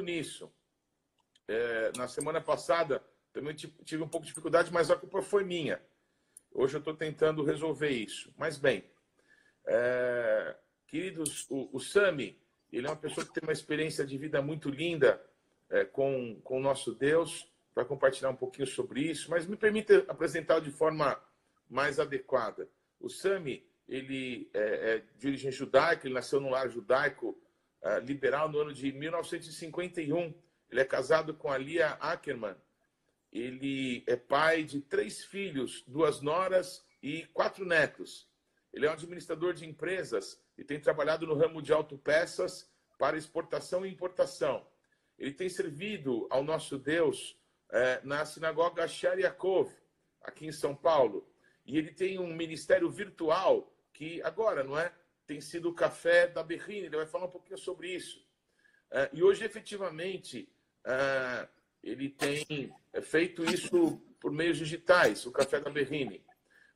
nisso. É, na semana passada também tive um pouco de dificuldade, mas a culpa foi minha. Hoje eu estou tentando resolver isso. Mas bem, é, queridos, o, o Sami, ele é uma pessoa que tem uma experiência de vida muito linda é, com, com o nosso Deus. Vai compartilhar um pouquinho sobre isso, mas me permita apresentar de forma mais adequada. O Sami, ele é, é de origem judaica, ele nasceu num lar judaico uh, liberal no ano de 1951. Ele é casado com a Lia Ackerman. Ele é pai de três filhos, duas noras e quatro netos. Ele é um administrador de empresas e tem trabalhado no ramo de autopeças para exportação e importação. Ele tem servido ao nosso Deus eh, na sinagoga Shariakov, aqui em São Paulo. E ele tem um ministério virtual que agora, não é? Tem sido o Café da Berrine. Ele vai falar um pouquinho sobre isso. Eh, e hoje, efetivamente, eh, ele tem feito isso por meios digitais, o Café da Berrine.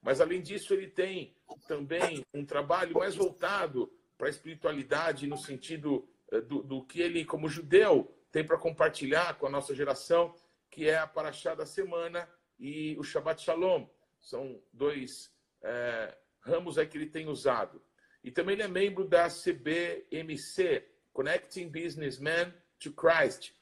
Mas, além disso, ele tem também um trabalho mais voltado para a espiritualidade, no sentido do, do que ele, como judeu, tem para compartilhar com a nossa geração, que é a Paraxá da semana e o Shabbat Shalom. São dois é, ramos aí que ele tem usado. E também ele é membro da CBMC, Connecting Businessmen to Christ,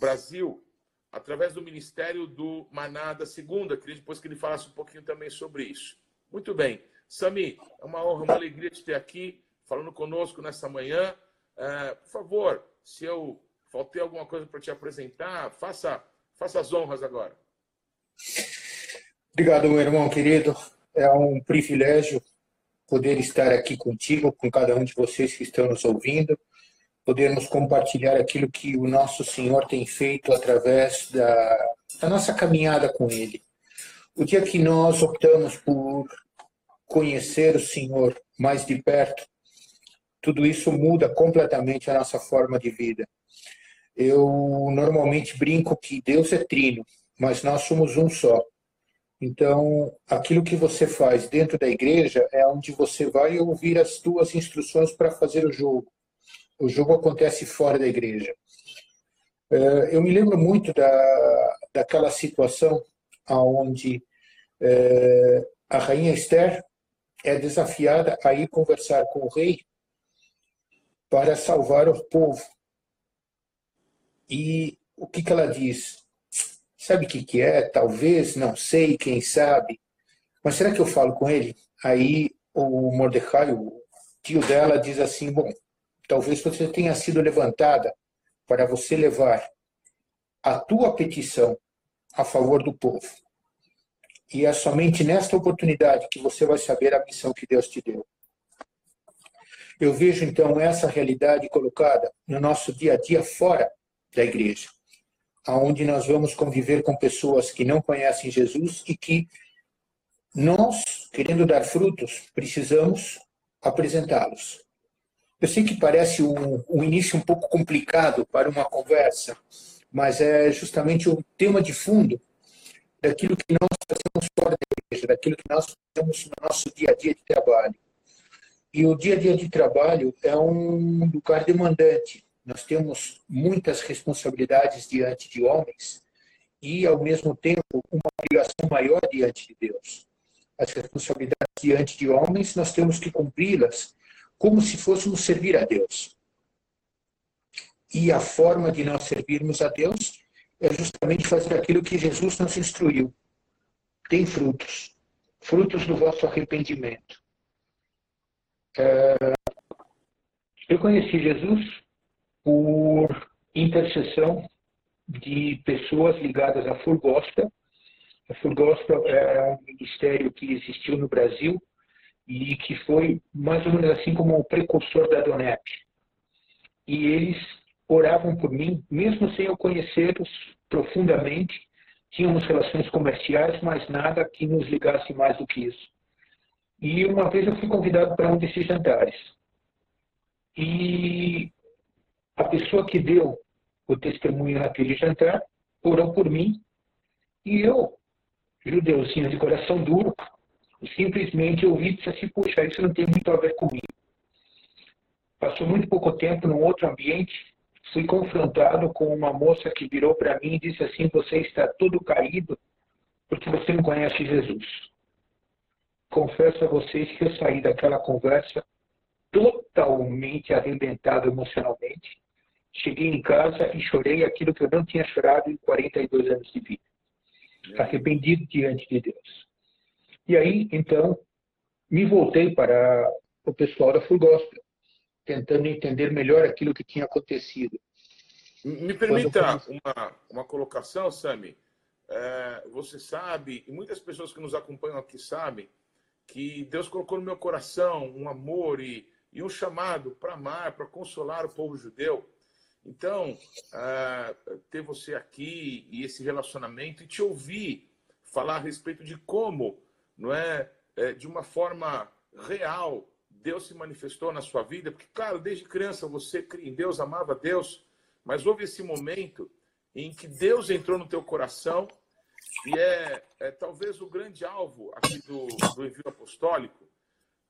Brasil, através do Ministério do Maná da Segunda. Queria depois que ele falasse um pouquinho também sobre isso. Muito bem. Sami, é uma honra, uma alegria te ter aqui, falando conosco nessa manhã. É, por favor, se eu faltei alguma coisa para te apresentar, faça, faça as honras agora. Obrigado, meu irmão querido. É um privilégio poder estar aqui contigo, com cada um de vocês que estão nos ouvindo, podermos compartilhar aquilo que o nosso Senhor tem feito através da, da nossa caminhada com Ele. O dia que nós optamos por conhecer o Senhor mais de perto, tudo isso muda completamente a nossa forma de vida. Eu normalmente brinco que Deus é trino, mas nós somos um só. Então, aquilo que você faz dentro da igreja é onde você vai ouvir as tuas instruções para fazer o jogo. O jogo acontece fora da igreja. É, eu me lembro muito da, daquela situação onde é, a rainha Esther é desafiada a ir conversar com o rei para salvar o povo. E o que, que ela diz? Sabe o que, que é? Talvez, não sei, quem sabe. Mas será que eu falo com ele? Aí o Mordecai, o tio dela, diz assim: Bom, talvez você tenha sido levantada para você levar a tua petição a favor do povo. E é somente nesta oportunidade que você vai saber a missão que Deus te deu. Eu vejo então essa realidade colocada no nosso dia a dia fora da igreja, aonde nós vamos conviver com pessoas que não conhecem Jesus e que nós, querendo dar frutos, precisamos apresentá-los. Eu sei que parece um, um início um pouco complicado para uma conversa, mas é justamente o tema de fundo daquilo que nós fazemos fora da igreja, daquilo que nós fazemos no nosso dia a dia de trabalho. E o dia a dia de trabalho é um lugar demandante. Nós temos muitas responsabilidades diante de homens e, ao mesmo tempo, uma obrigação maior diante de Deus. As responsabilidades diante de homens, nós temos que cumpri-las como se fôssemos servir a Deus. E a forma de nós servirmos a Deus é justamente fazer aquilo que Jesus nos instruiu. Tem frutos, frutos do vosso arrependimento. É... Eu conheci Jesus por intercessão de pessoas ligadas à Furgosta. A Furgosta é um ministério que existiu no Brasil e que foi mais ou menos assim como o precursor da DONEP. E eles oravam por mim, mesmo sem eu conhecê-los profundamente. Tínhamos relações comerciais, mas nada que nos ligasse mais do que isso. E uma vez eu fui convidado para um desses jantares. E a pessoa que deu o testemunho naquele jantar orou por mim. E eu, judeuzinho de coração duro, simplesmente ouvi e disse assim: Puxa, isso não tem muito a ver comigo. Passou muito pouco tempo num outro ambiente fui confrontado com uma moça que virou para mim e disse assim: Você está todo caído porque você não conhece Jesus. Confesso a vocês que eu saí daquela conversa totalmente arrebentado emocionalmente. Cheguei em casa e chorei aquilo que eu não tinha chorado em 42 anos de vida. Arrependido diante de Deus. E aí, então, me voltei para o pessoal da Full Gospel, tentando entender melhor aquilo que tinha acontecido. Me permita uma, uma colocação, Sami. É, você sabe, e muitas pessoas que nos acompanham aqui sabem, que Deus colocou no meu coração um amor e, e um chamado para amar, para consolar o povo judeu. Então, é, ter você aqui e esse relacionamento e te ouvir falar a respeito de como, não é, é de uma forma real, Deus se manifestou na sua vida, porque, claro, desde criança você cria em Deus, amava Deus, mas houve esse momento em que Deus entrou no teu coração e é, é talvez o grande alvo aqui do, do envio apostólico,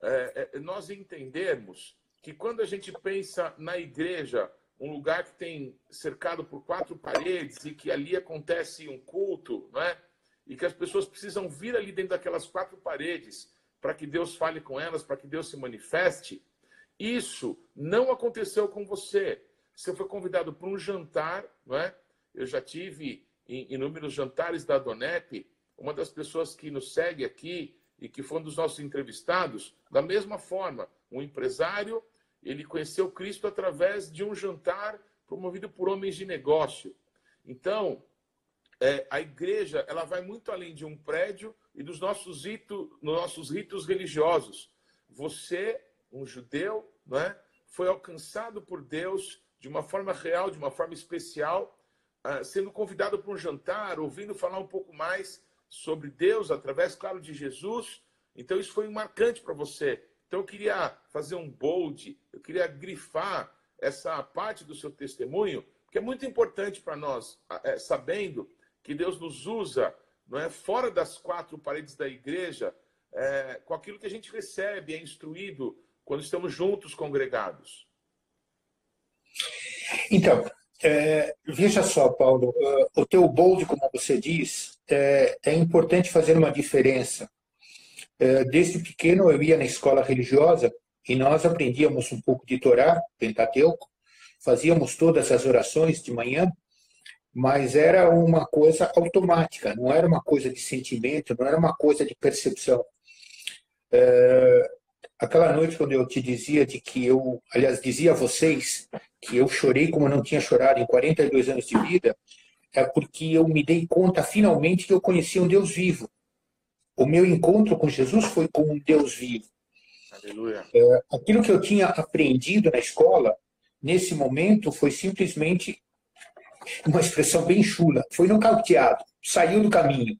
é, é, nós entendermos que quando a gente pensa na igreja, um lugar que tem cercado por quatro paredes e que ali acontece um culto, não é? E que as pessoas precisam vir ali dentro daquelas quatro paredes para que Deus fale com elas, para que Deus se manifeste. Isso não aconteceu com você. Você foi convidado para um jantar, não é? Eu já tive em inúmeros jantares da Donep, uma das pessoas que nos segue aqui e que foi um dos nossos entrevistados, da mesma forma, um empresário, ele conheceu Cristo através de um jantar promovido por homens de negócio. Então, é, a igreja ela vai muito além de um prédio e dos nossos, rito, nossos ritos religiosos. Você, um judeu, não é, foi alcançado por Deus de uma forma real, de uma forma especial, ah, sendo convidado para um jantar, ouvindo falar um pouco mais sobre Deus através, claro, de Jesus. Então, isso foi marcante para você. Então, eu queria fazer um bold, eu queria grifar essa parte do seu testemunho, que é muito importante para nós, é, sabendo que Deus nos usa não é, fora das quatro paredes da igreja, é, com aquilo que a gente recebe, é instruído quando estamos juntos congregados. Então, é, veja só, Paulo, uh, o teu bold, como você diz, é, é importante fazer uma diferença. É, desde pequeno eu ia na escola religiosa e nós aprendíamos um pouco de Torá, Pentateuco, fazíamos todas as orações de manhã, mas era uma coisa automática, não era uma coisa de sentimento, não era uma coisa de percepção. É, aquela noite quando eu te dizia de que eu, aliás, dizia a vocês que eu chorei como não tinha chorado em 42 anos de vida, é porque eu me dei conta finalmente que eu conhecia um Deus vivo. O meu encontro com Jesus foi com um Deus vivo. Aleluia. É, aquilo que eu tinha aprendido na escola, nesse momento, foi simplesmente uma expressão bem chula, foi nocauteado, saiu do caminho.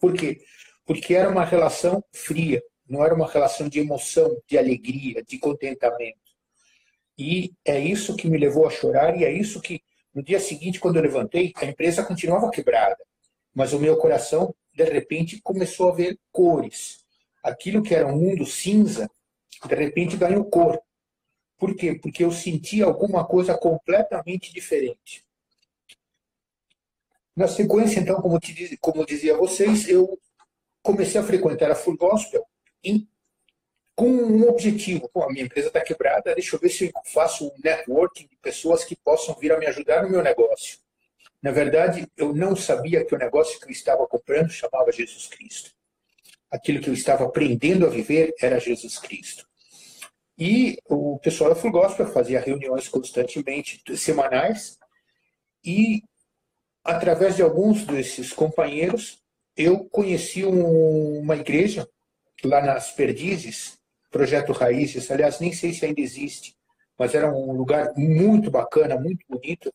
Por quê? Porque era uma relação fria, não era uma relação de emoção, de alegria, de contentamento. E é isso que me levou a chorar e é isso que, no dia seguinte, quando eu levantei, a empresa continuava quebrada. Mas o meu coração, de repente, começou a ver cores. Aquilo que era um mundo cinza, de repente ganhou cor. Por quê? Porque eu senti alguma coisa completamente diferente. Na sequência, então, como, te, como dizia vocês, eu comecei a frequentar a Full Gospel em com um objetivo. Pô, a minha empresa está quebrada, deixa eu ver se eu faço um networking de pessoas que possam vir a me ajudar no meu negócio. Na verdade, eu não sabia que o negócio que eu estava comprando chamava Jesus Cristo. Aquilo que eu estava aprendendo a viver era Jesus Cristo. E o pessoal da Full Gospel fazia reuniões constantemente, semanais, e através de alguns desses companheiros, eu conheci um, uma igreja lá nas Perdizes, Projeto Raízes, aliás, nem sei se ainda existe, mas era um lugar muito bacana, muito bonito,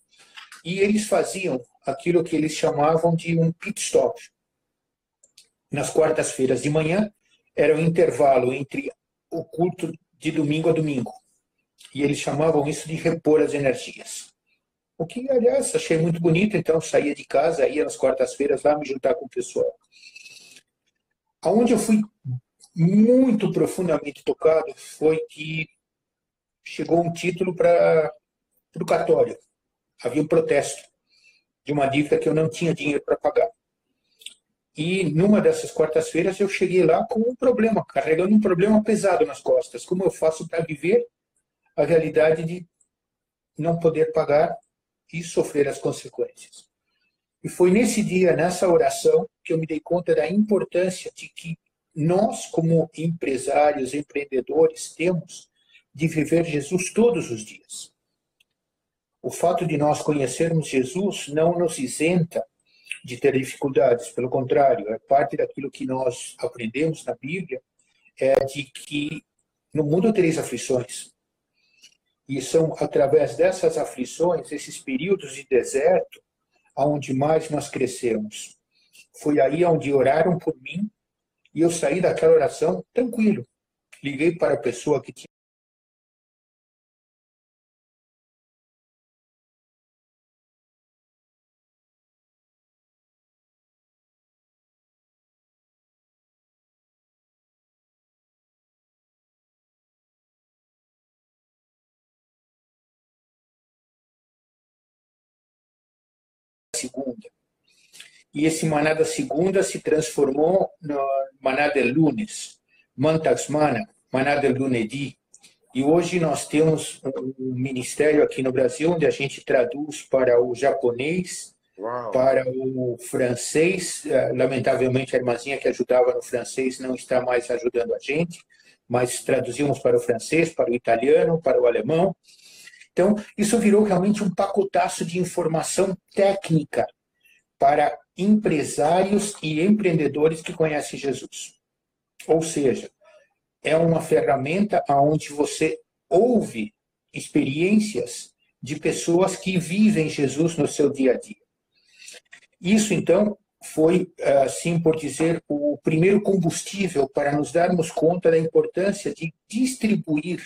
e eles faziam aquilo que eles chamavam de um pit stop. Nas quartas-feiras de manhã, era o um intervalo entre o culto de domingo a domingo. E eles chamavam isso de repor as energias. O que, aliás, achei muito bonito, então saía de casa, ia nas quartas-feiras lá me juntar com o pessoal. Aonde eu fui muito profundamente tocado foi que chegou um título para o católico. Havia um protesto de uma dívida que eu não tinha dinheiro para pagar. E numa dessas quartas-feiras eu cheguei lá com um problema, carregando um problema pesado nas costas. Como eu faço para viver a realidade de não poder pagar e sofrer as consequências? E foi nesse dia, nessa oração, que eu me dei conta da importância de que nós, como empresários, empreendedores, temos de viver Jesus todos os dias. O fato de nós conhecermos Jesus não nos isenta de ter dificuldades, pelo contrário, é parte daquilo que nós aprendemos na Bíblia, é de que no mundo tereis aflições. E são através dessas aflições, esses períodos de deserto, aonde mais nós crescemos. Foi aí onde oraram por mim e eu saí daquela oração tranquilo. Liguei para a pessoa que tinha segunda. E esse maná da segunda se transformou no maná del lunes, mantaxmana, maná del lunedi. E hoje nós temos um ministério aqui no Brasil onde a gente traduz para o japonês, Uau. para o francês. Eh, lamentavelmente, a irmãzinha que ajudava no francês não está mais ajudando a gente, mas traduzimos para o francês, para o italiano, para o alemão. Então, isso virou realmente um pacotaço de informação técnica para empresários e empreendedores que conhecem Jesus. Ou seja, é uma ferramenta onde você ouve experiências de pessoas que vivem Jesus no seu dia a dia. Isso, então, foi, assim por dizer, o primeiro combustível para nos darmos conta da importância de distribuir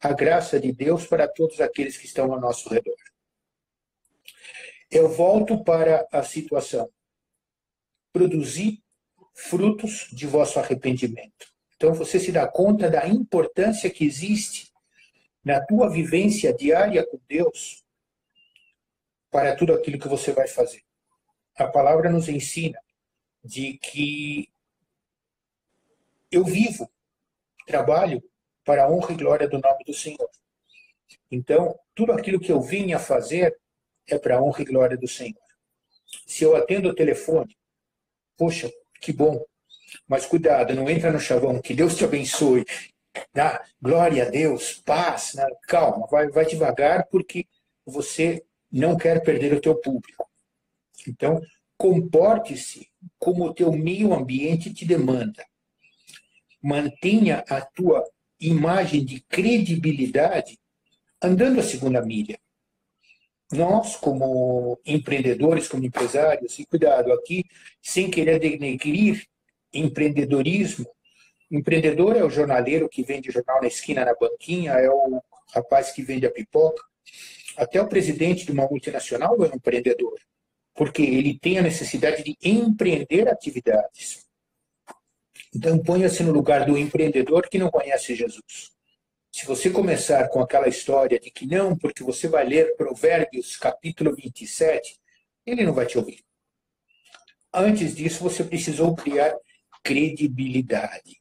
a graça de Deus para todos aqueles que estão ao nosso redor. Eu volto para a situação. Produzir frutos de vosso arrependimento. Então você se dá conta da importância que existe na tua vivência diária com Deus para tudo aquilo que você vai fazer. A palavra nos ensina de que eu vivo, trabalho para a honra e glória do nome do Senhor. Então, tudo aquilo que eu vinha fazer é para a honra e glória do Senhor. Se eu atendo o telefone, poxa, que bom, mas cuidado, não entra no chavão, que Deus te abençoe. Dá glória a Deus, paz, né? calma, vai, vai devagar, porque você não quer perder o teu público. Então, comporte-se como o teu meio ambiente te demanda. Mantenha a tua imagem de credibilidade andando a segunda milha. Nós, como empreendedores, como empresários, e cuidado aqui, sem querer denegrir empreendedorismo, empreendedor é o jornaleiro que vende jornal na esquina, na banquinha, é o rapaz que vende a pipoca. Até o presidente de uma multinacional é um empreendedor, porque ele tem a necessidade de empreender atividades. Então, ponha-se no lugar do empreendedor que não conhece Jesus. Se você começar com aquela história de que não, porque você vai ler Provérbios capítulo 27, ele não vai te ouvir. Antes disso, você precisou criar credibilidade.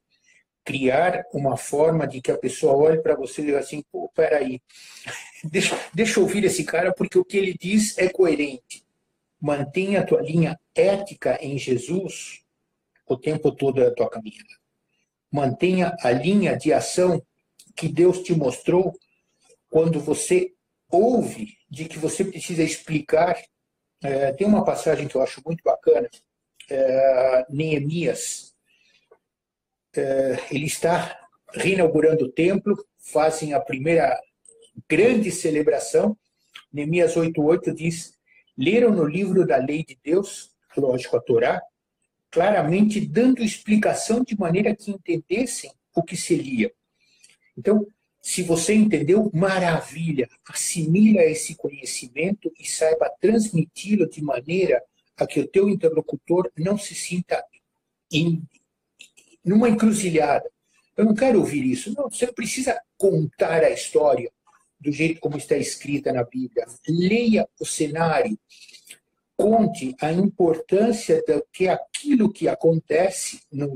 Criar uma forma de que a pessoa olhe para você e diga assim: pô, peraí, deixa, deixa eu ouvir esse cara, porque o que ele diz é coerente. Mantenha a tua linha ética em Jesus o tempo todo da tua caminhada. Mantenha a linha de ação que Deus te mostrou quando você ouve de que você precisa explicar. É, tem uma passagem que eu acho muito bacana. É, Neemias, é, ele está reinaugurando o templo, fazem a primeira grande celebração. Neemias 8:8 diz: leram no livro da lei de Deus, lógico a Torá, claramente dando explicação de maneira que entendessem o que se lia. Então, se você entendeu, maravilha, assimila esse conhecimento e saiba transmiti-lo de maneira a que o teu interlocutor não se sinta em numa encruzilhada. Eu não quero ouvir isso. Não, você precisa contar a história do jeito como está escrita na Bíblia. Leia o cenário. Conte a importância de que aquilo que acontece no,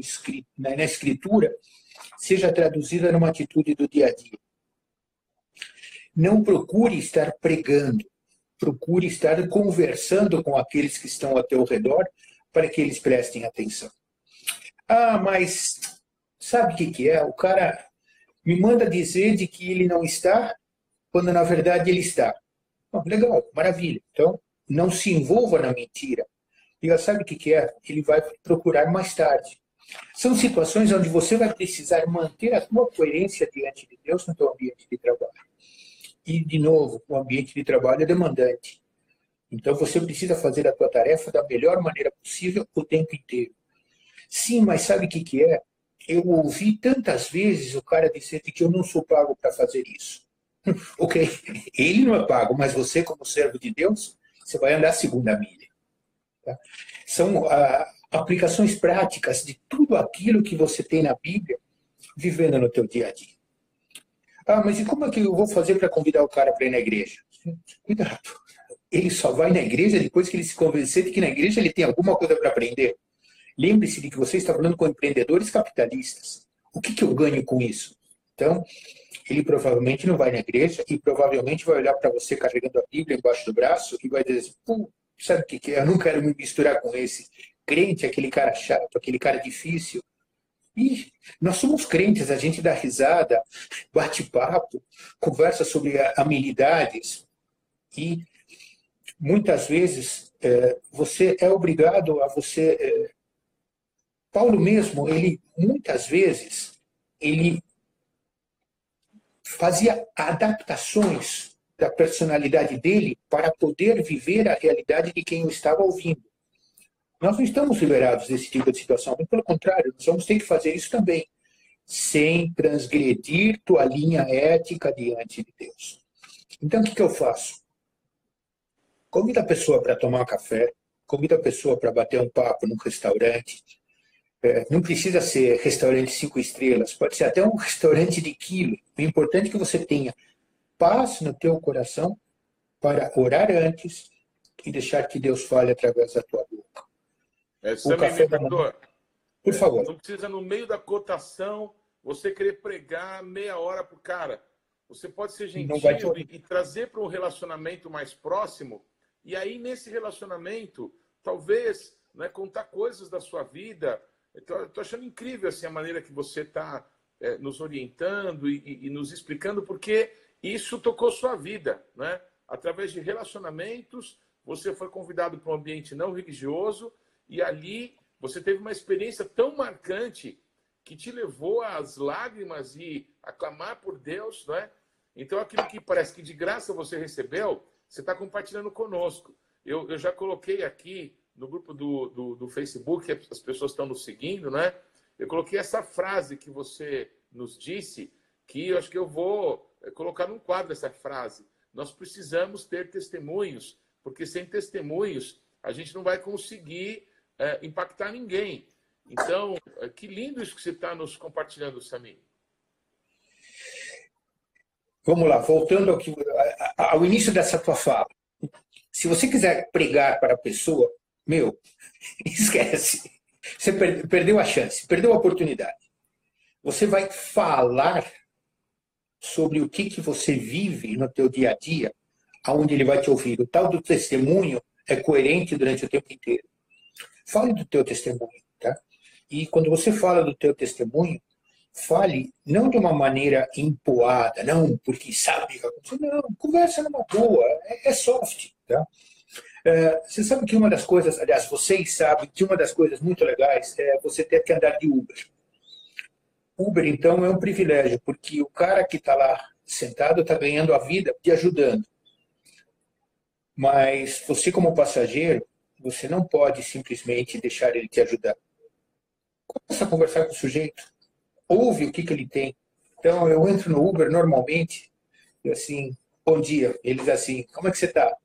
na escritura seja traduzida numa atitude do dia a dia. Não procure estar pregando, procure estar conversando com aqueles que estão ao teu redor para que eles prestem atenção. Ah, mas sabe o que, que é? O cara me manda dizer de que ele não está, quando na verdade ele está. legal, maravilha. Então, não se envolva na mentira. Diga, sabe o que, que é? Ele vai procurar mais tarde. São situações onde você vai precisar manter a sua coerência diante de Deus no seu ambiente de trabalho. E, de novo, o ambiente de trabalho é demandante. Então, você precisa fazer a sua tarefa da melhor maneira possível o tempo inteiro. Sim, mas sabe o que, que é? Eu ouvi tantas vezes o cara dizer que eu não sou pago para fazer isso. ok, ele não é pago, mas você, como servo de Deus, você vai andar a segunda milha. Tá? São ah, aplicações práticas de tudo aquilo que você tem na Bíblia vivendo no teu dia a dia. Ah, mas e como é que eu vou fazer para convidar o cara para ir na igreja? Cuidado. Ele só vai na igreja depois que ele se convencer de que na igreja ele tem alguma coisa para aprender. Lembre-se de que você está falando com empreendedores capitalistas. O que, que eu ganho com isso? Então, ele provavelmente não vai na igreja e provavelmente vai olhar para você carregando a Bíblia embaixo do braço e vai dizer: Pô, sabe o que, que é? Eu não quero me misturar com esse crente, aquele cara chato, aquele cara difícil. E nós somos crentes, a gente dá risada, bate papo, conversa sobre amenidades e muitas vezes é, você é obrigado a você. É, Paulo mesmo, ele muitas vezes ele fazia adaptações da personalidade dele para poder viver a realidade de quem o estava ouvindo. Nós não estamos liberados desse tipo de situação, muito pelo contrário, nós vamos ter que fazer isso também, sem transgredir tua linha ética diante de Deus. Então, o que, eu faço? Convida a pessoa para tomar café, convida a pessoa para bater um papo num restaurante, não precisa ser restaurante cinco estrelas, pode ser até um restaurante de quilo. O importante é que você tenha paz no teu coração para orar antes e deixar que Deus fale através da tua boca. É, o café da manhã. Por favor. Não precisa, no meio da cotação, você querer pregar meia hora para o cara. Você pode ser gentil e, e trazer para um relacionamento mais próximo. E aí, nesse relacionamento, talvez né, contar coisas da sua vida, Estou achando incrível assim, a maneira que você está é, nos orientando e, e, e, nos explicando, porque isso tocou sua vida. Né? Através de relacionamentos, você foi convidado para um ambiente não religioso e ali você teve uma experiência tão marcante que te levou às lágrimas e a clamar por Deus. Não é? Então, aquilo que parece que de graça você recebeu, você está compartilhando conosco. Eu, eu já coloquei aqui no grupo do, do, do Facebook, as pessoas estão nos seguindo, né? Eu coloquei essa frase que você nos disse, que eu acho que eu vou eh, colocar num quadro essa frase. Nós precisamos ter testemunhos, porque sem testemunhos a gente não vai conseguir é, impactar ninguém. Então, eh, que lindo isso que você está nos compartilhando, Samir. Vamos lá, voltando ao, que, ao início dessa tua fala. Se você quiser pregar para a pessoa, meu, esquece. Você perdeu a chance, perdeu a oportunidade. Você vai falar sobre o que, que você vive no teu dia a dia, aonde ele vai te ouvir. O tal do testemunho é coerente durante o tempo inteiro. Fale do teu testemunho, tá? E quando você fala do teu testemunho, fale não de uma maneira empoada, não porque sabe que aconteceu, não, conversa numa boa, é, é soft, tá? É, você sabe que uma das coisas, aliás, vocês sabem que uma das coisas muito legais é você ter que andar de Uber. Uber, então, é um privilégio, porque o cara que está lá sentado está ganhando a vida te ajudando. Mas você, como passageiro, você não pode simplesmente deixar ele te ajudar. Começa a conversar com o sujeito. Ouve o que, que ele tem. Então, eu entro no Uber normalmente, e assim, bom dia. Eles assim, como é que você está?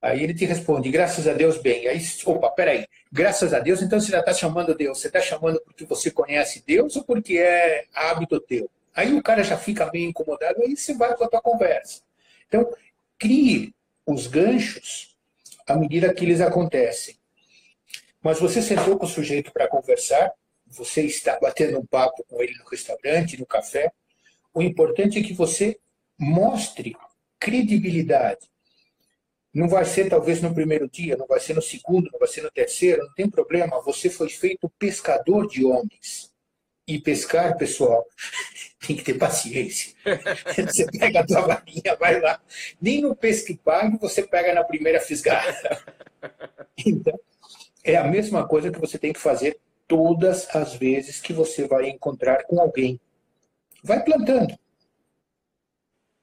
Aí ele te responde, graças a Deus, bem. Aí, opa, peraí, graças a Deus, então você já está chamando Deus. Você está chamando porque você conhece Deus ou porque é hábito teu? Aí o cara já fica meio incomodado, aí você vai com a tua conversa. Então, crie os ganchos à medida que eles acontecem. Mas você sentou com o sujeito para conversar, você está batendo um papo com ele no restaurante, no café. O importante é que você mostre credibilidade. Não vai ser talvez no primeiro dia, não vai ser no segundo, não vai ser no terceiro, não tem problema. Você foi feito pescador de homens. E pescar, pessoal, tem que ter paciência. Você pega a tua varinha, vai lá. Nem no pesque pague você pega na primeira fisgada. Então, é a mesma coisa que você tem que fazer todas as vezes que você vai encontrar com alguém. Vai plantando.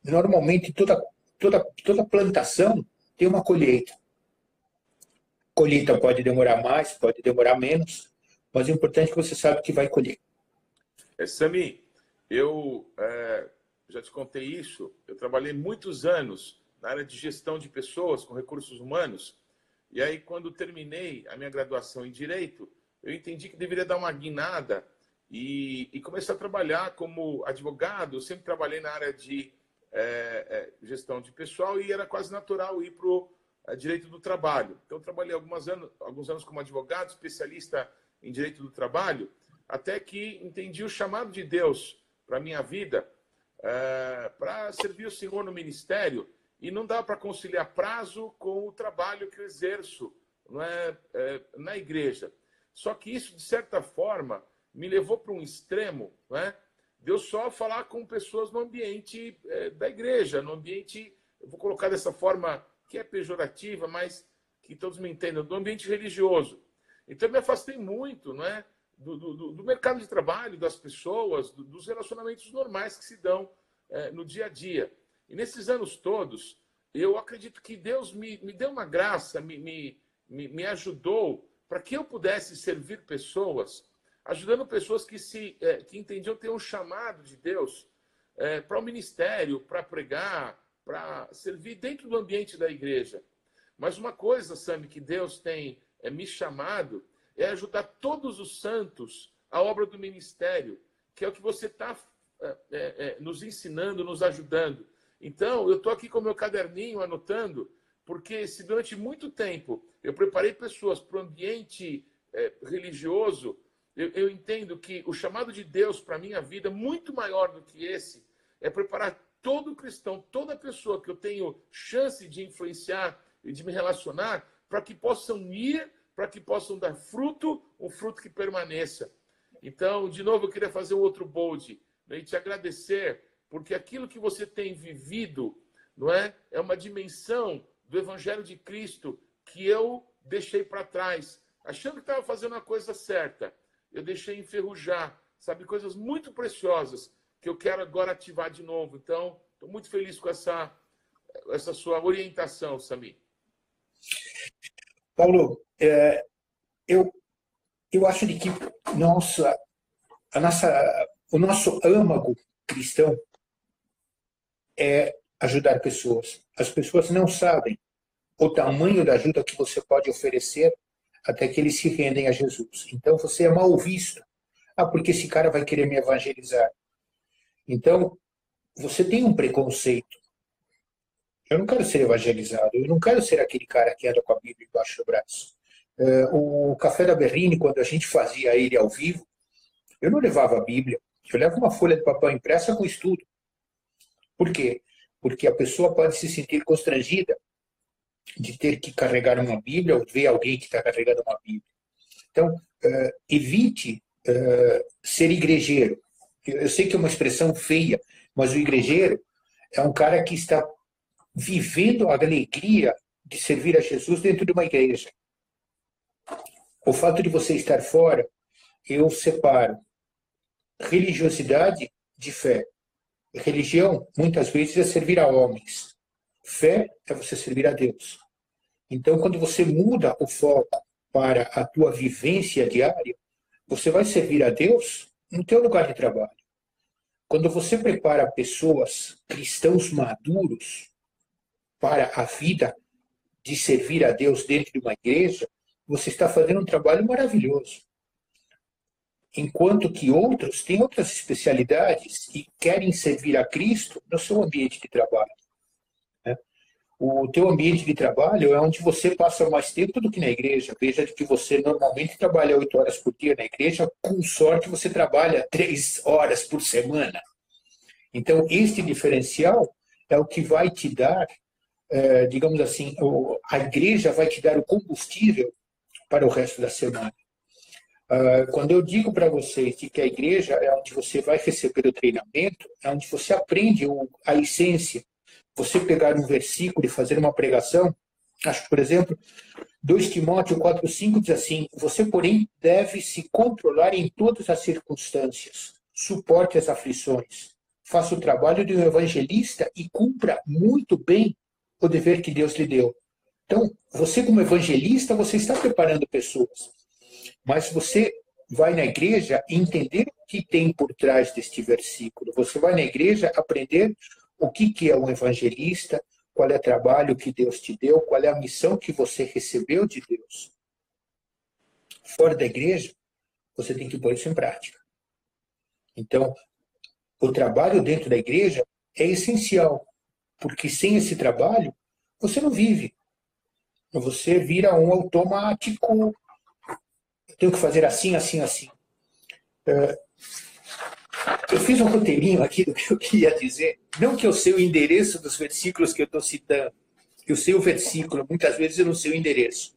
Normalmente, toda, toda, toda plantação tem uma colheita. Colheita pode demorar mais, pode demorar menos, mas o importante é que você sabe que vai colher. É, Sami, eu é, já te contei isso. Eu trabalhei muitos anos na área de gestão de pessoas com recursos humanos. E aí, quando terminei a minha graduação em Direito, eu entendi que deveria dar uma guinada e, e começar a trabalhar como advogado. Eu sempre trabalhei na área de é, é, gestão de pessoal e era quase natural ir para o é, direito do trabalho. Então, trabalhei alguns anos, alguns anos como advogado, especialista em direito do trabalho, até que entendi o chamado de Deus para a minha vida, é, para servir o Senhor no ministério, e não dá para conciliar prazo com o trabalho que eu exerço não é, é, na igreja. Só que isso, de certa forma, me levou para um extremo, não é? Deus só falar com pessoas no ambiente é, da igreja, no ambiente, eu vou colocar dessa forma que é pejorativa, mas que todos me entendam, do ambiente religioso. Então, eu me afastei muito não é, do, do, do mercado de trabalho, das pessoas, do, dos relacionamentos normais que se dão é, no dia a dia. E nesses anos todos, eu acredito que Deus me, me deu uma graça, me, me, me ajudou para que eu pudesse servir pessoas ajudando pessoas que se é, que entendiam ter um chamado de Deus é, para o ministério, para pregar, para servir dentro do ambiente da igreja. Mas uma coisa, Sami, que Deus tem é, me chamado é ajudar todos os santos à obra do ministério, que é o que você está é, é, é, nos ensinando, nos ajudando. Então, eu estou aqui com meu caderninho anotando, porque se durante muito tempo eu preparei pessoas para o ambiente religioso, eu, eu entendo que o chamado de Deus para a minha vida, muito maior do que esse, é preparar todo cristão, toda pessoa que eu tenho chance de influenciar e de me relacionar, para que possam ir, para que possam dar fruto, um fruto que permaneça. Então, de novo, eu queria fazer um outro bold né, e te agradecer, porque aquilo que você tem vivido, não é? É uma dimensão do Evangelho de Cristo que eu deixei para trás, achando que estava fazendo a coisa certa eu deixei enferrujar, sabe, coisas muito preciosas que eu quero agora ativar de novo. Então, estou muito feliz com essa, essa sua orientação, Sami. Paulo, é, eu, eu acho de que nossa, a nossa, o nosso âmago cristão é ajudar pessoas. As pessoas não sabem o tamanho da ajuda que você pode oferecer até que eles se rendem a Jesus. Então você é mal visto. Ah, porque esse cara vai querer me evangelizar. Então, você tem um preconceito. Eu não quero ser evangelizado, eu não quero ser aquele cara que anda com a Bíblia embaixo do braço. É, o Café da Berrine, quando a gente fazia ele ao vivo, eu não levava a Bíblia, eu levo uma folha de papel impressa com estudo. Por quê? Porque a pessoa pode se sentir constrangida de ter que carregar uma Bíblia ou ver alguém que está carregando uma Bíblia. Então, evite ser igrejeiro. Eu sei que é uma expressão feia, mas o igrejeiro é um cara que está vivendo a alegria de servir a Jesus dentro de uma igreja. O fato de você estar fora, eu separo religiosidade de fé. Religião, muitas vezes, é servir a homens. Fé é você servir a Deus. Então, quando você muda o foco para a tua vivência diária, você vai servir a Deus no teu lugar de trabalho. Quando você prepara pessoas, cristãos maduros, para a vida de servir a Deus dentro de uma igreja, você está fazendo um trabalho maravilhoso. enquanto que outros têm outras especialidades e querem servir a Cristo no seu ambiente de trabalho. O teu ambiente de trabalho é onde você passa mais tempo do que na igreja. Veja que você normalmente trabalha oito horas por dia na igreja, com sorte você trabalha três horas por semana. Então, este diferencial é o que vai te dar, é, digamos assim, a igreja vai te dar o combustível para o resto da semana. Uh, quando eu digo para vocês que a igreja é onde você vai receber o treinamento, é onde você aprende a essência. Você pegar um versículo e fazer uma pregação, acho, por exemplo, 2 Timóteo 4,5 diz assim: Você, porém, deve se controlar em todas as circunstâncias, suporte as aflições, faça o trabalho de um evangelista e cumpra muito bem o dever que Deus lhe deu. Então, você, como evangelista, você está preparando pessoas. Mas você vai na igreja entender o que tem por trás deste versículo. Você vai na igreja aprender o que, que é um evangelista, qual é o trabalho que Deus te deu, qual é a missão que você recebeu de Deus. Fora da igreja, você tem que pôr isso em prática. Então, o trabalho dentro da igreja é essencial, porque sem esse trabalho, você não vive. Você vira um automático tenho que fazer assim, assim, assim. Eu fiz um roteirinho aqui do que eu queria dizer. Não que eu sei o endereço dos versículos que eu estou citando. Eu sei o versículo, muitas vezes eu não sei o endereço.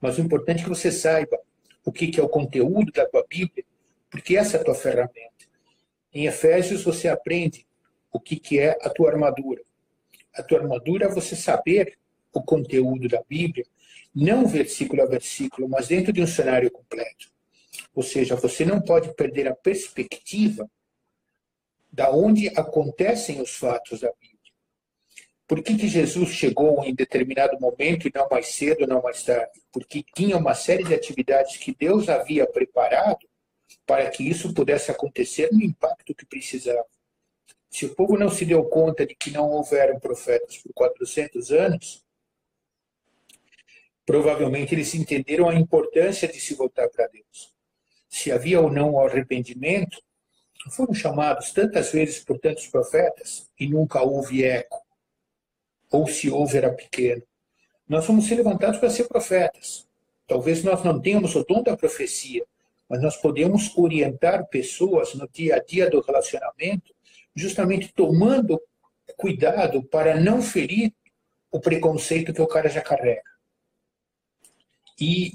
Mas o importante é que você saiba o que é o conteúdo da tua Bíblia, porque essa é a tua ferramenta. Em Efésios você aprende o que é a tua armadura. A tua armadura é você saber o conteúdo da Bíblia não versículo a versículo, mas dentro de um cenário completo. Ou seja, você não pode perder a perspectiva da onde acontecem os fatos da Bíblia. Por que, que Jesus chegou em determinado momento e não mais cedo, não mais tarde? Porque tinha uma série de atividades que Deus havia preparado para que isso pudesse acontecer no impacto que precisava. Se o povo não se deu conta de que não houveram profetas por 400 anos, provavelmente eles entenderam a importância de se voltar para Deus. Se havia ou não arrependimento, foram chamados tantas vezes por tantos profetas e nunca houve eco. Ou se houve, era pequeno. Nós vamos ser levantados para ser profetas. Talvez nós não tenhamos o dom da profecia, mas nós podemos orientar pessoas no dia a dia do relacionamento, justamente tomando cuidado para não ferir o preconceito que o cara já carrega. E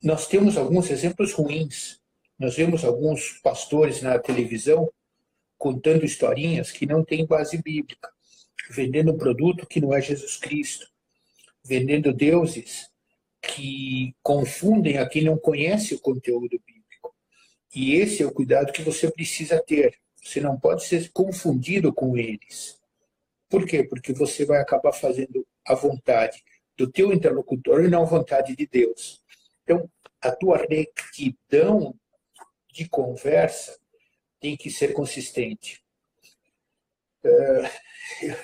nós temos alguns exemplos ruins. Nós vemos alguns pastores na televisão contando historinhas que não têm base bíblica, vendendo um produto que não é Jesus Cristo, vendendo deuses que confundem a quem não conhece o conteúdo bíblico. E esse é o cuidado que você precisa ter. Você não pode ser confundido com eles. Por quê? Porque você vai acabar fazendo a vontade do teu interlocutor e não a vontade de Deus. Então, a tua retidão de conversa tem que ser consistente. Uh,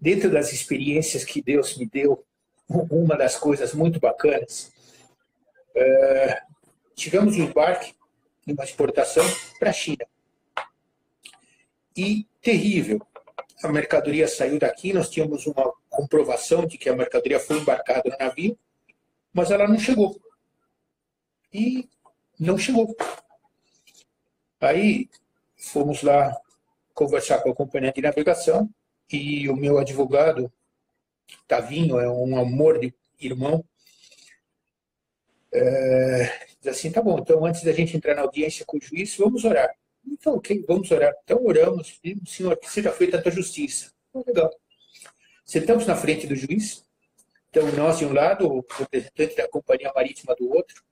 dentro das experiências que Deus me deu, uma das coisas muito bacanas, uh, tivemos um embarque numa exportação para a China. E terrível, a mercadoria saiu daqui, nós tínhamos uma comprovação de que a mercadoria foi embarcada no navio, mas ela não chegou. E não chegou. Aí fomos lá conversar com a companhia de navegação e o meu advogado, Tavinho, é um amor de irmão, é, diz assim, tá bom, então antes da gente entrar na audiência com o juiz, vamos orar. Então, ok, vamos orar. Então oramos, Senhor, que seja feita a tua justiça. Então, legal. Sentamos na frente do juiz, então nós de um lado, o representante da companhia marítima do outro.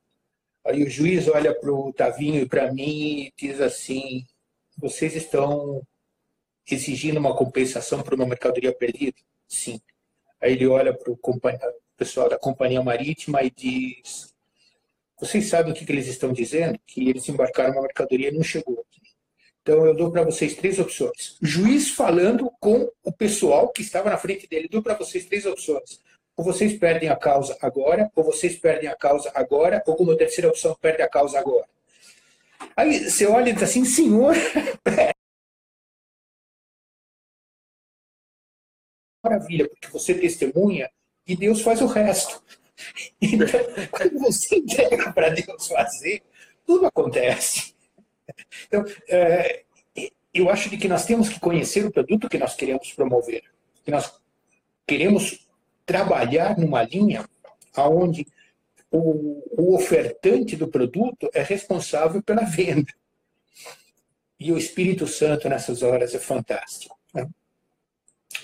Aí o juiz olha para o Tavinho e para mim e diz assim: vocês estão exigindo uma compensação por uma mercadoria perdida? Sim. Aí ele olha para o pessoal da companhia marítima e diz: vocês sabem o que, que eles estão dizendo? Que eles embarcaram uma mercadoria e não chegou. Então, eu dou para vocês três opções. Juiz falando com o pessoal que estava na frente dele. Dou para vocês três opções. Ou vocês perdem a causa agora, ou vocês perdem a causa agora, ou como terceira opção, perdem a causa agora. Aí você olha e diz assim, senhor, maravilha, porque você testemunha e Deus faz o resto. Então, quando você entrega para Deus fazer, tudo acontece. Então, é, eu acho de que nós temos que conhecer o produto que nós queremos promover, que nós queremos trabalhar numa linha aonde o, o ofertante do produto é responsável pela venda. E o Espírito Santo nessas horas é fantástico. Né?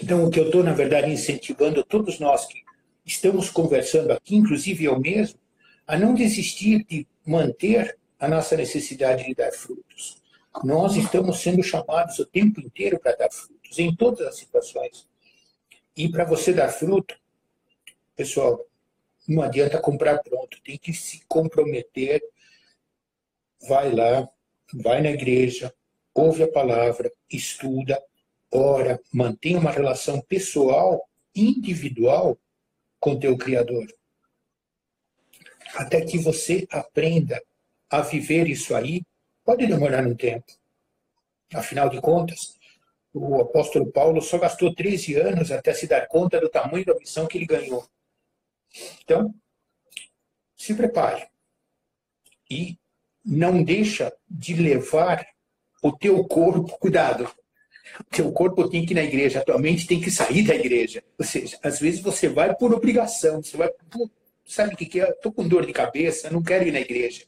Então, o que eu estou, na verdade, incentivando todos nós que estamos conversando aqui, inclusive eu mesmo, a não desistir de manter a nossa necessidade de dar frutos. Nós estamos sendo chamados o tempo inteiro para dar frutos, em todas as situações. E para você dar fruto, pessoal, não adianta comprar pronto, tem que se comprometer. Vai lá, vai na igreja, ouve a palavra, estuda, ora, mantenha uma relação pessoal, individual com teu Criador. Até que você aprenda a viver isso aí, pode demorar um tempo. Afinal de contas, o apóstolo Paulo só gastou 13 anos até se dar conta do tamanho da missão que ele ganhou. Então, se prepare. E não deixa de levar o teu corpo, cuidado, o teu corpo tem que ir na igreja, a tua mente tem que sair da igreja. Ou seja, às vezes você vai por obrigação, você vai por, sabe o que, que é? Estou com dor de cabeça, não quero ir na igreja.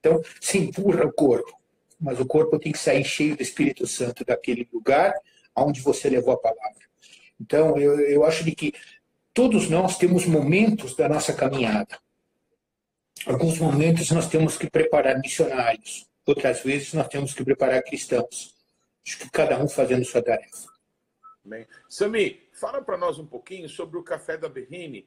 Então, se empurra o corpo. Mas o corpo tem que sair cheio do Espírito Santo daquele lugar onde você levou a palavra. Então, eu, eu acho de que todos nós temos momentos da nossa caminhada. Alguns momentos nós temos que preparar missionários, outras vezes nós temos que preparar cristãos. Acho que cada um fazendo sua tarefa. Bem. Sami, fala para nós um pouquinho sobre o Café da Berrine.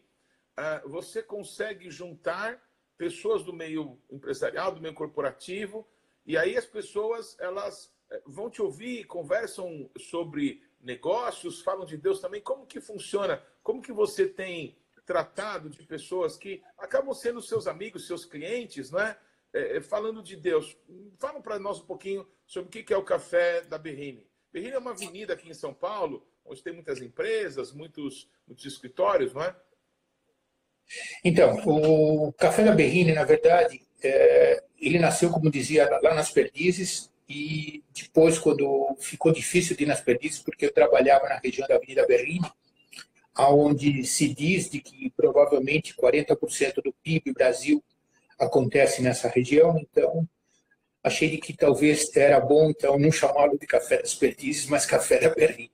Uh, você consegue juntar pessoas do meio empresarial, do meio corporativo, e aí as pessoas elas eh, vão te ouvir, conversam sobre negócios, falam de Deus também. Como que funciona? Como que você tem tratado de pessoas que acabam sendo seus amigos, seus clientes, não é? é, falando de Deus. Fala para nós um pouquinho sobre o que é o Café da Berrine. Berrine é uma avenida aqui em São Paulo, onde tem muitas empresas, muitos, muitos escritórios, não é? Então, o Café da Berrine, na verdade, é, ele nasceu, como dizia, lá nas Perdizes, e depois, quando ficou difícil de ir nas Perdizes, porque eu trabalhava na região da Avenida Berrini, onde se diz de que provavelmente 40% do PIB Brasil acontece nessa região, então achei de que talvez era bom então não chamá-lo de Café das Perdizes, mas Café da Berrini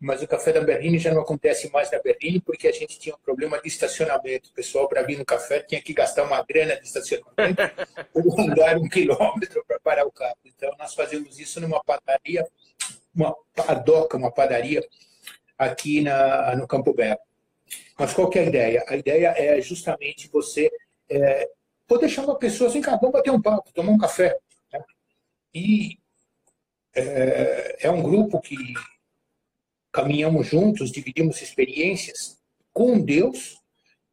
mas o café da Berrine já não acontece mais na Berrine porque a gente tinha um problema de estacionamento. O pessoal, para vir no café, tinha que gastar uma grana de estacionamento ou andar um quilômetro para parar o carro. Então, nós fazemos isso numa padaria, uma padoca, uma padaria aqui na, no Campo Belo. Mas qual que é a ideia? A ideia é justamente você é, poder chamar pessoas, vem cá, vamos bater um papo, tomar um café. Né? E é, é um grupo que caminhamos juntos, dividimos experiências com Deus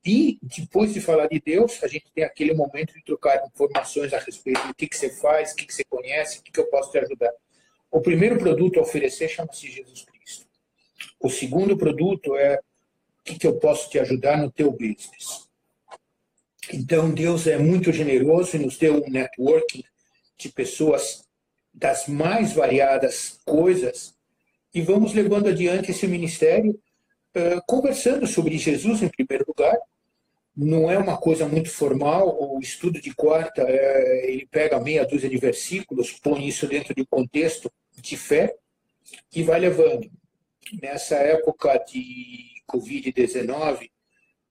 e depois de falar de Deus, a gente tem aquele momento de trocar informações a respeito do que, que você faz, o que, que você conhece, o que, que eu posso te ajudar. O primeiro produto a oferecer chama-se Jesus Cristo. O segundo produto é o que, que eu posso te ajudar no teu business. Então, Deus é muito generoso e nos deu um networking de pessoas das mais variadas coisas e vamos levando adiante esse ministério, conversando sobre Jesus em primeiro lugar. Não é uma coisa muito formal, o estudo de quarta, ele pega meia dúzia de versículos, põe isso dentro de um contexto de fé e vai levando. Nessa época de Covid-19,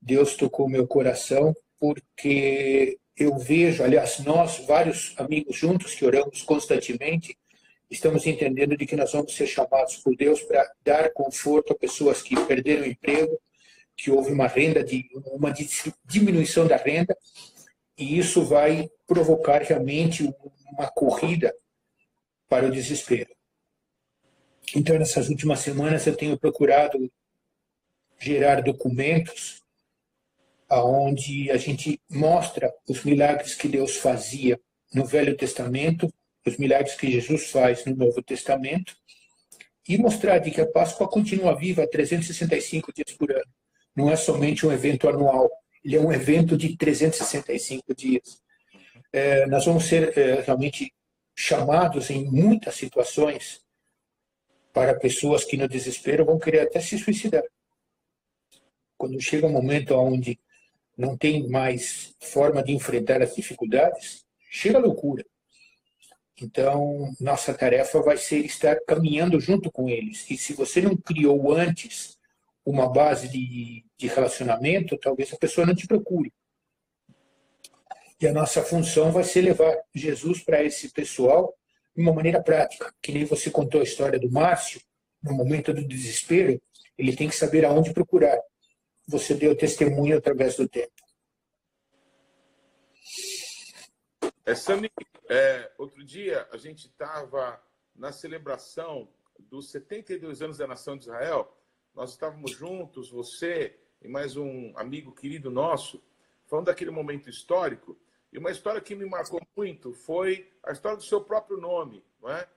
Deus tocou meu coração porque eu vejo, aliás, nós, vários amigos juntos que oramos constantemente, estamos entendendo de que nós vamos ser chamados por Deus para dar conforto a pessoas que perderam o emprego, que houve uma renda de uma diminuição da renda, e isso vai provocar realmente uma corrida para o desespero. Então, nessas últimas semanas eu tenho procurado gerar documentos aonde a gente mostra os milagres que Deus fazia no Velho Testamento, os milagres que Jesus faz no Novo Testamento, e mostrar de que a Páscoa continua viva 365 dias por ano. Não é somente um evento anual, ele é um evento de 365 dias. É, nós vamos ser é, realmente chamados em muitas situações para pessoas que no desespero vão querer até se suicidar. Quando chega um momento onde não tem mais forma de enfrentar as dificuldades, chega a loucura. Então, nossa tarefa vai ser estar caminhando junto com eles. E se você não criou antes uma base de, de relacionamento, talvez a pessoa não te procure. E a nossa função vai ser levar Jesus para esse pessoal de uma maneira prática. Que nem você contou a história do Márcio, no momento do desespero, ele tem que saber aonde procurar. Você deu testemunho através do tempo. É, Sami, é, outro dia a gente estava na celebração dos 72 anos da nação de Israel. Nós estávamos juntos, você e mais um amigo querido nosso, falando daquele momento histórico. E uma história que me marcou muito foi a história do seu próprio nome, não é?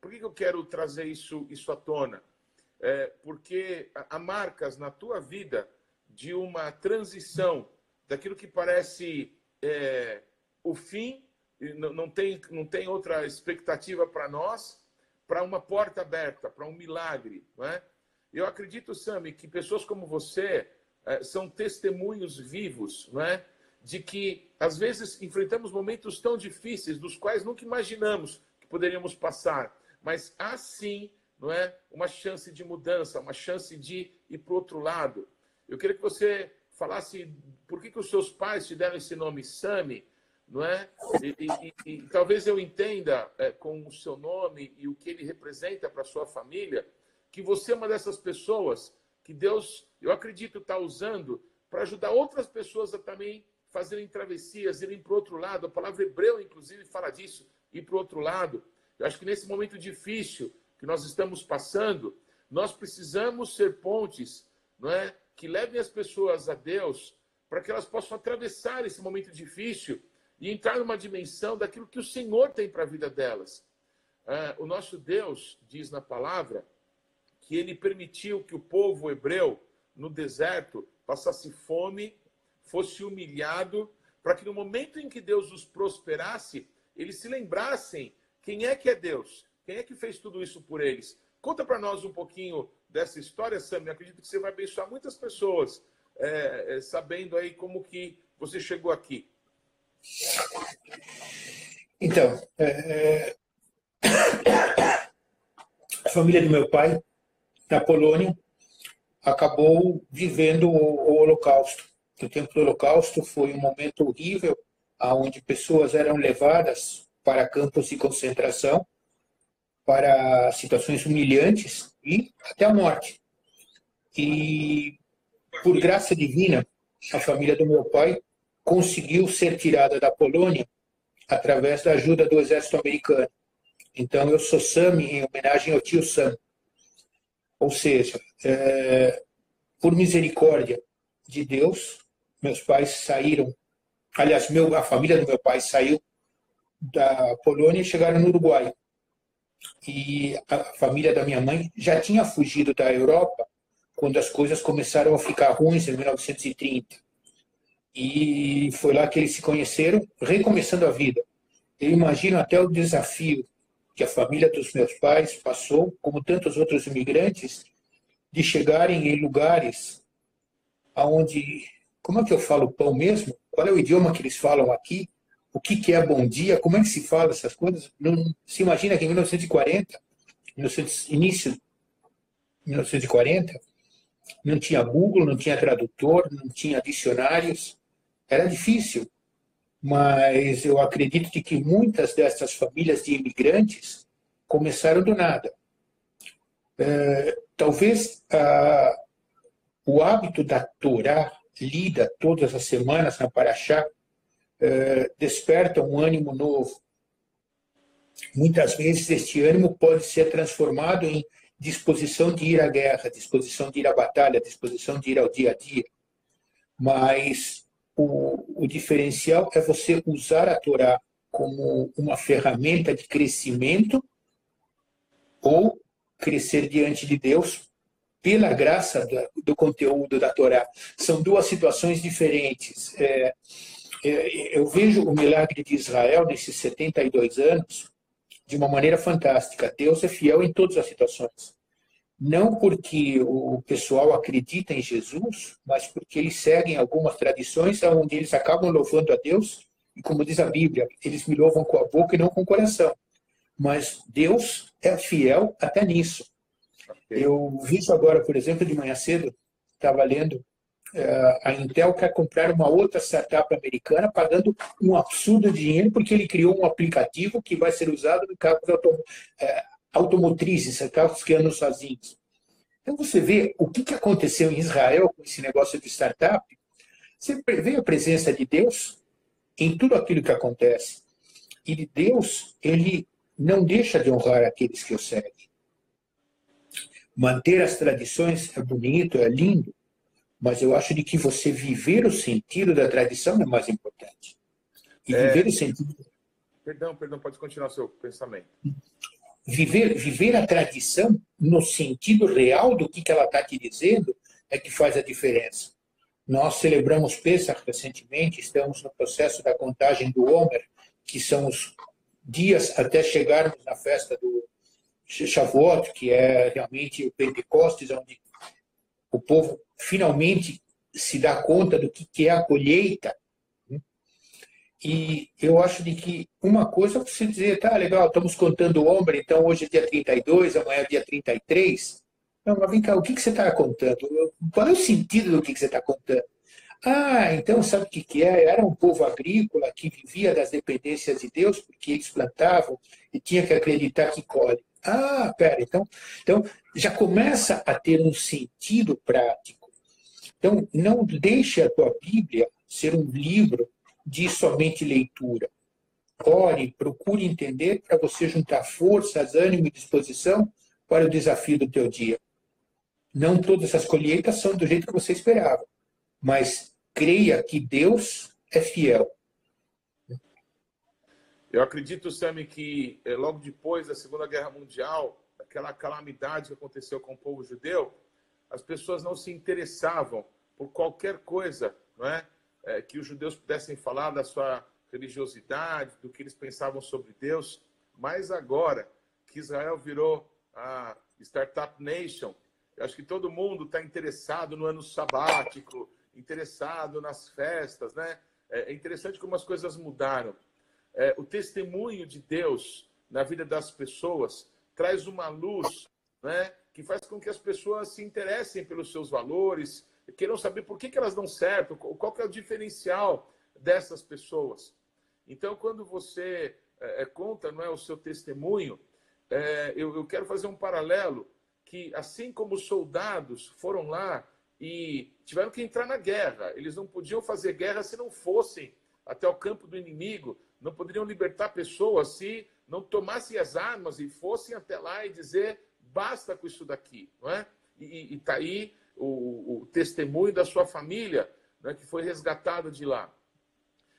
Por que, que eu quero trazer isso, isso à tona? É, porque há marcas na tua vida de uma transição daquilo que parece é, o fim não tem, não tem outra expectativa para nós, para uma porta aberta, para um milagre. Não é? Eu acredito, Sami, que pessoas como você é, são testemunhos vivos não é? De que, às vezes, enfrentamos momentos tão difíceis, dos quais nunca imaginamos que poderíamos passar, mas há sim não é, uma chance de mudança, uma chance de ir para o outro lado. Eu queria que você falasse por que, que os seus pais te deram esse nome Sami, não é? E, e, e, talvez eu entenda é, com o seu nome e o que ele representa para sua família, que você é uma dessas pessoas que Deus, eu acredito, está usando para ajudar outras pessoas a também fazerem travessias, irem para o outro lado. A palavra hebreu, inclusive, fala disso, ir para o outro lado. Eu acho que nesse momento difícil que nós estamos passando, nós precisamos ser pontes, não é? Que levem as pessoas a Deus para que elas possam atravessar esse momento difícil e entrar numa dimensão daquilo que o Senhor tem para a vida delas. Ah, o nosso Deus diz na palavra que ele permitiu que o povo hebreu no deserto passasse fome, fosse humilhado, para que no momento em que Deus os prosperasse, eles se lembrassem quem é que é Deus, quem é que fez tudo isso por eles. Conta para nós um pouquinho dessa história, Sam. Eu acredito que você vai abençoar muitas pessoas, é, é, sabendo aí como que você chegou aqui. Então, é, é... a família do meu pai, na Polônia, acabou vivendo o, o Holocausto. O tempo do Holocausto foi um momento horrível, onde pessoas eram levadas para campos de concentração, para situações humilhantes e até a morte. E, por graça divina, a família do meu pai conseguiu ser tirada da Polônia através da ajuda do exército americano. Então, eu sou Sami em homenagem ao tio Sam. Ou seja, é, por misericórdia de Deus, meus pais saíram, aliás, meu, a família do meu pai saiu da Polônia e chegaram no Uruguai. E a família da minha mãe já tinha fugido da Europa quando as coisas começaram a ficar ruins em 1930. E foi lá que eles se conheceram, recomeçando a vida. Eu imagino até o desafio que a família dos meus pais passou, como tantos outros imigrantes, de chegarem em lugares aonde, como é que eu falo pão mesmo? Qual é o idioma que eles falam aqui? O que, que é bom dia? Como é que se fala essas coisas? Não se imagina que em 1940, 1900, início de 1940, não tinha Google, não tinha tradutor, não tinha dicionários. Era difícil, mas eu acredito que muitas dessas famílias de imigrantes começaram do nada. É, talvez ah, o hábito da Torá, lida todas as semanas na Paraxá, é, desperta um ânimo novo. Muitas vezes este ânimo pode ser transformado em disposição de ir à guerra, disposição de ir à batalha, disposição de ir ao dia a dia. Mas o, o diferencial é você usar a Torá como uma ferramenta de crescimento ou crescer diante de Deus pela graça do, conteúdo da Torá. São duas situações diferentes. É, é, eu vejo o milagre de Israel nesses 72 anos de uma maneira fantástica. Deus é fiel em todas as situações. Não porque o pessoal acredita em Jesus, mas porque eles seguem algumas tradições onde eles acabam louvando a Deus. E como diz a Bíblia, eles me louvam com a boca e não com o coração. Mas Deus é fiel até nisso. Okay. Eu vi isso agora, por exemplo, de manhã cedo, estava lendo eh, a Intel quer comprar uma outra startup americana pagando um absurdo dinheiro porque ele criou um aplicativo que vai ser usado em carros autom eh, automotrizes, carros que andam sozinhos. Então você vê o que aconteceu em Israel com esse negócio de startup. Você vê a presença de Deus em tudo aquilo que acontece. E Deus, ele não deixa de honrar aqueles que o seguem. Manter as tradições é bonito, é lindo, mas eu acho de que você viver o sentido da tradição é mais importante. E é... viver o sentido. Perdão, perdão, pode continuar seu pensamento. Viver, viver a tradição no sentido real do que, que ela está te dizendo é que faz a diferença. Nós celebramos Pesach recentemente, estamos no processo da contagem do Homer, que são os dias até chegarmos na festa do Shavuot, que é realmente o Pentecostes, onde o povo finalmente se dá conta do que é a colheita. E eu acho de que uma coisa é você dizer, tá legal, estamos contando o ombro, então hoje é dia 32, amanhã é dia 33. Não, mas vem cá, o que, que você está contando? Qual é o sentido do que, que você está contando? Ah, então sabe o que, que é? Era um povo agrícola que vivia das dependências de Deus, porque eles plantavam e tinha que acreditar que colhe. Ah, pera, então, então já começa a ter um sentido prático. Então, não deixe a tua Bíblia ser um livro de somente leitura. Ore, procure entender para você juntar forças, ânimo e disposição para o desafio do teu dia. Não todas as colheitas são do jeito que você esperava, mas creia que Deus é fiel. Eu acredito, Sami, que eh, logo depois da Segunda Guerra Mundial, aquela calamidade que aconteceu com o povo judeu, as pessoas não se interessavam por qualquer coisa não é? é que os judeus pudessem falar da sua religiosidade, do que eles pensavam sobre Deus. Mas agora que Israel virou a Startup Nation, eu acho que todo mundo está interessado no ano sabático, interessado nas festas, né? É, é interessante como as coisas mudaram. É, o testemunho de Deus na vida das pessoas traz uma luz, né? Que faz com que as pessoas se interessem pelos seus valores, queiram saber por que, que elas dão certo, qual que é o diferencial dessas pessoas. Então, quando você é, é conta não é, o seu testemunho, é, eu, eu quero fazer um paralelo que, assim como os soldados foram lá e tiveram que entrar na guerra, eles não podiam fazer guerra se não fossem até o campo do inimigo, não poderiam libertar pessoas se não tomassem as armas e fossem até lá e dizer basta com isso daqui, não é? E está aí o, o, testemunho da sua família, né, que foi resgatada de lá.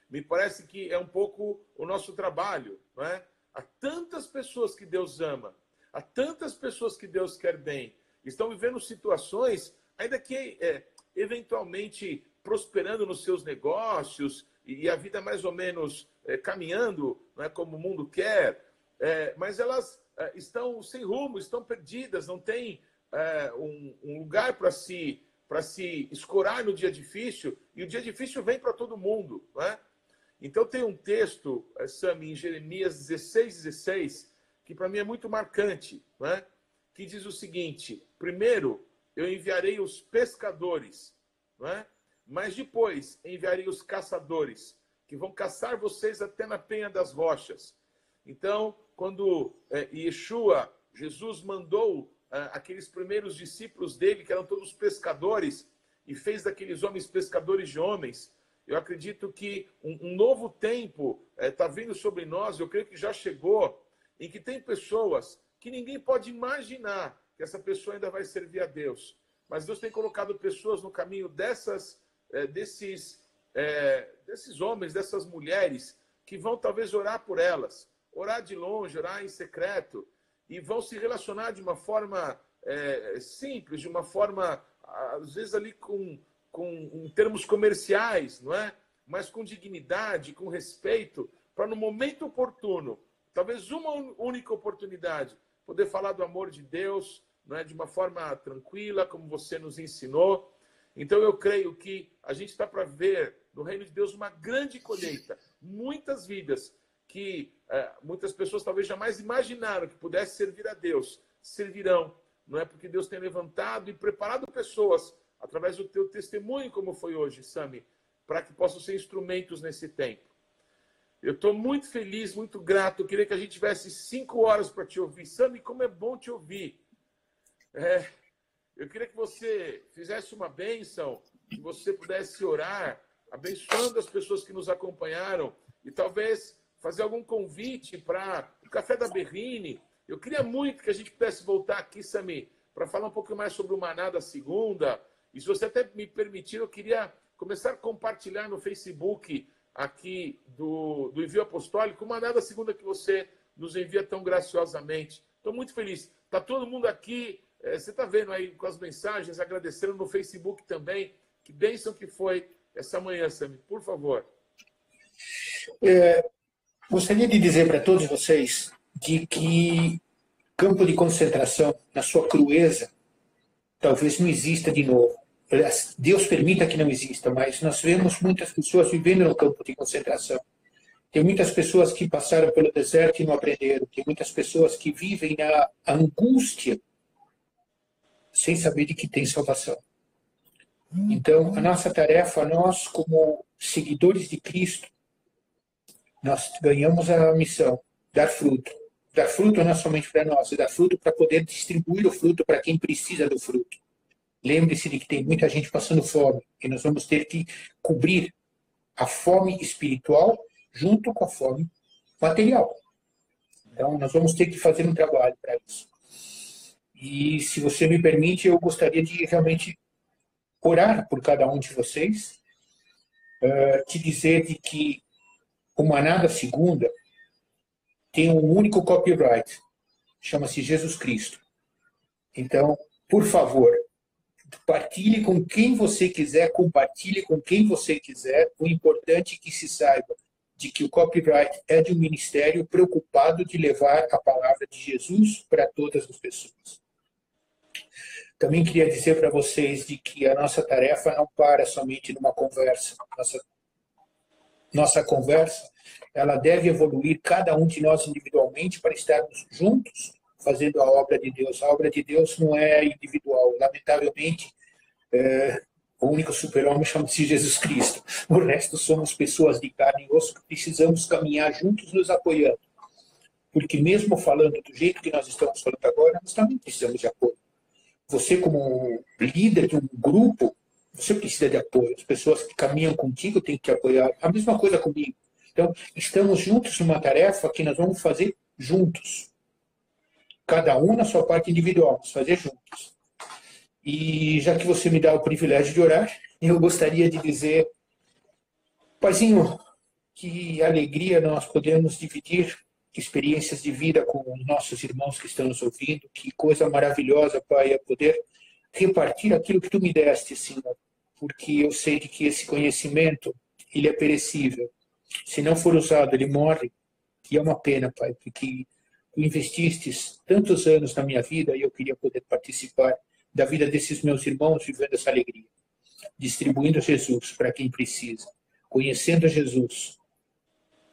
Me parece que é um pouco o nosso trabalho, não é? Há tantas pessoas que Deus ama, há tantas pessoas que Deus quer bem, estão vivendo situações, ainda que é, eventualmente prosperando nos seus negócios e a vida mais ou menos é, caminhando não é, como o mundo quer, é, mas elas é, estão sem rumo, estão perdidas, não têm é, um, um, lugar para se para se escorar no dia difícil, e o dia difícil vem para todo mundo. Não é? Então tem um texto, é, Sam, em Jeremias 16, 16, que para mim é muito marcante, que diz o seguinte: primeiro eu enviarei os pescadores, mas depois enviarei os caçadores, que vão caçar vocês até na penha das rochas. Então, quando é, Yeshua, Jesus mandou é, aqueles primeiros discípulos dele, que eram todos pescadores, e fez daqueles homens pescadores de homens, eu acredito que um, um novo tempo está é, vindo sobre nós, eu creio que já chegou, em que tem pessoas que ninguém pode imaginar que essa pessoa ainda vai servir a Deus. Mas Deus tem colocado pessoas no caminho dessas, é, desses, é, desses homens, dessas mulheres, que vão talvez orar por elas, orar de longe, orar em secreto, e vão se relacionar de uma forma é, simples, de uma forma, às vezes ali com, com em termos comerciais, não é? Mas com dignidade, com respeito, para no momento oportuno, talvez uma única oportunidade, poder falar do amor de Deus, não é? De uma forma tranquila, como você nos ensinou. Então eu creio que a gente está para ver no reino de Deus uma grande colheita, muitas vidas que é, muitas pessoas talvez jamais imaginaram que pudesse servir a Deus, servirão, não é porque Deus tem levantado e preparado pessoas através do teu testemunho, como foi hoje, Sami, para que possam ser instrumentos nesse tempo. Eu estou muito feliz, muito grato. Eu queria que a gente tivesse cinco horas para te ouvir. Sami, como é bom te ouvir. É, eu queria que você fizesse uma bênção, que você pudesse orar, abençoando as pessoas que nos acompanharam e talvez fazer algum convite para o Café da Berrine. Eu queria muito que a gente pudesse voltar aqui, Sami, para falar um pouco mais sobre o Maná da segunda. E se você até me permitir, eu queria começar a compartilhar no Facebook aqui do, do Envio Apostólico o Maná da segunda que você nos envia tão graciosamente. Estou muito feliz. Está todo mundo aqui é, você está vendo aí com as mensagens, agradecendo no Facebook também. Que bênção que foi essa manhã, Sami. Por favor. É, gostaria de dizer para todos vocês de que campo de concentração, na sua crueza, talvez não exista de novo. Deus permita que não exista, mas nós vemos muitas pessoas vivendo no campo de concentração. Tem muitas pessoas que passaram pelo deserto e não aprenderam. Tem muitas pessoas que vivem na angústia sem saber de que tem salvação. Então, a nossa tarefa, nós como seguidores de Cristo, nós ganhamos a missão, dar fruto. Dar fruto não é somente para nós, é dar fruto para poder distribuir o fruto para quem precisa do fruto. Lembre-se de que tem muita gente passando fome e nós vamos ter que cobrir a fome espiritual junto com a fome material. Então, nós vamos ter que fazer um trabalho para isso. E se você me permite, eu gostaria de realmente orar por cada um de vocês, uh, te dizer de que o Maná da Segunda tem um único copyright, chama-se Jesus Cristo. Então, por favor, partilhe com quem você quiser, compartilhe com quem você quiser. O importante é que se saiba de que o copyright é de um ministério preocupado de levar a palavra de Jesus para todas as pessoas. Também queria dizer para vocês de que a nossa tarefa não para somente numa conversa. Nossa, nossa conversa, ela deve evoluir cada um de nós individualmente para estarmos juntos fazendo a obra de Deus. A obra de Deus não é individual. Lamentavelmente, é, o único super-homem chama-se Jesus Cristo. O resto somos pessoas de carne e osso que precisamos caminhar juntos, nos apoiando. Porque mesmo falando do jeito que nós estamos falando agora, nós também precisamos de apoio você como líder de um grupo, você precisa de apoio. As pessoas que caminham contigo têm que apoiar. A mesma coisa comigo. Então, estamos juntos numa tarefa que nós vamos fazer juntos. Cada um na sua parte individual, vamos fazer juntos. E já que você me dá o privilégio de orar, eu gostaria de dizer, Paizinho, que alegria nós podemos dividir experiências de vida com nossos irmãos que estão nos ouvindo. Que coisa maravilhosa, Pai, é poder repartir aquilo que tu me deste, Senhor, porque eu sei que esse conhecimento, ele é perecível. Se não for usado, ele morre. E é uma pena, Pai, porque tu investistes tantos anos na minha vida e eu queria poder participar da vida desses meus irmãos vivendo essa alegria, distribuindo Jesus para quem precisa, conhecendo Jesus,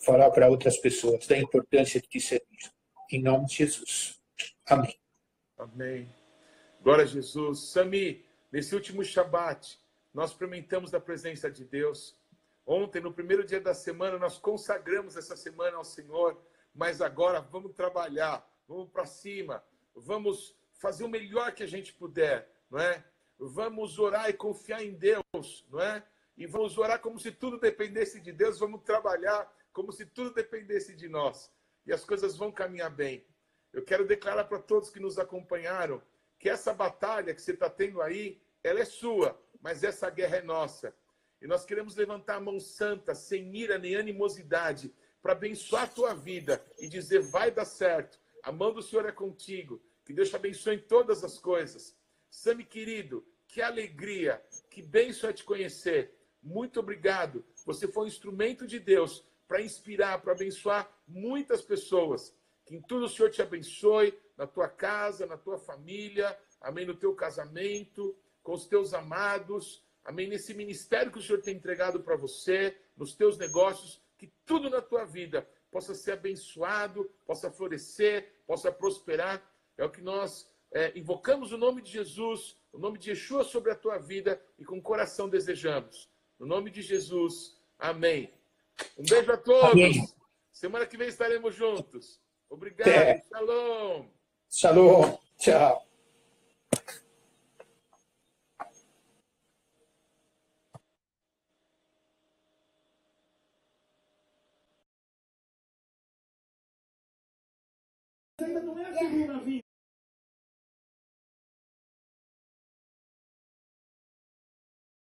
falar para outras pessoas da importância de te servir. Em nome de Jesus. Amém. Amém. Glória a Jesus. Sami, nesse último Shabat, nós experimentamos da presença de Deus. Ontem, no primeiro dia da semana, nós consagramos essa semana ao Senhor, mas agora vamos trabalhar, vamos para cima, vamos fazer o melhor que a gente puder, não é? Vamos orar e confiar em Deus, não é? E vamos orar como se tudo dependesse de Deus, vamos trabalhar como se tudo dependesse de nós. E as coisas vão caminhar bem. Eu quero declarar para todos que nos acompanharam que essa batalha que você está tendo aí, ela é sua, mas essa guerra é nossa. E nós queremos levantar a mão santa, sem ira nem animosidade, para abençoar a tua vida e dizer vai dar certo. A mão do Senhor é contigo. Que Deus te abençoe em todas as coisas. Sami querido, que alegria, que bênção é te conhecer. Muito obrigado. Você foi um instrumento de Deus para inspirar, para abençoar muitas pessoas. Que em tudo o Senhor te abençoe, na tua casa, na tua família, amém, no teu casamento, com os teus amados, amém, nesse ministério que o Senhor tem entregado para você, nos teus negócios, que tudo na tua vida possa ser abençoado, possa florescer, possa prosperar. É o que nós é, invocamos o nome de Jesus, o nome de Yeshua sobre a tua vida e com coração desejamos. No nome de Jesus, amém. Um beijo a todos. Amém. Semana que vem estaremos juntos. Obrigado. É. Shalom. Shalom. Tchau.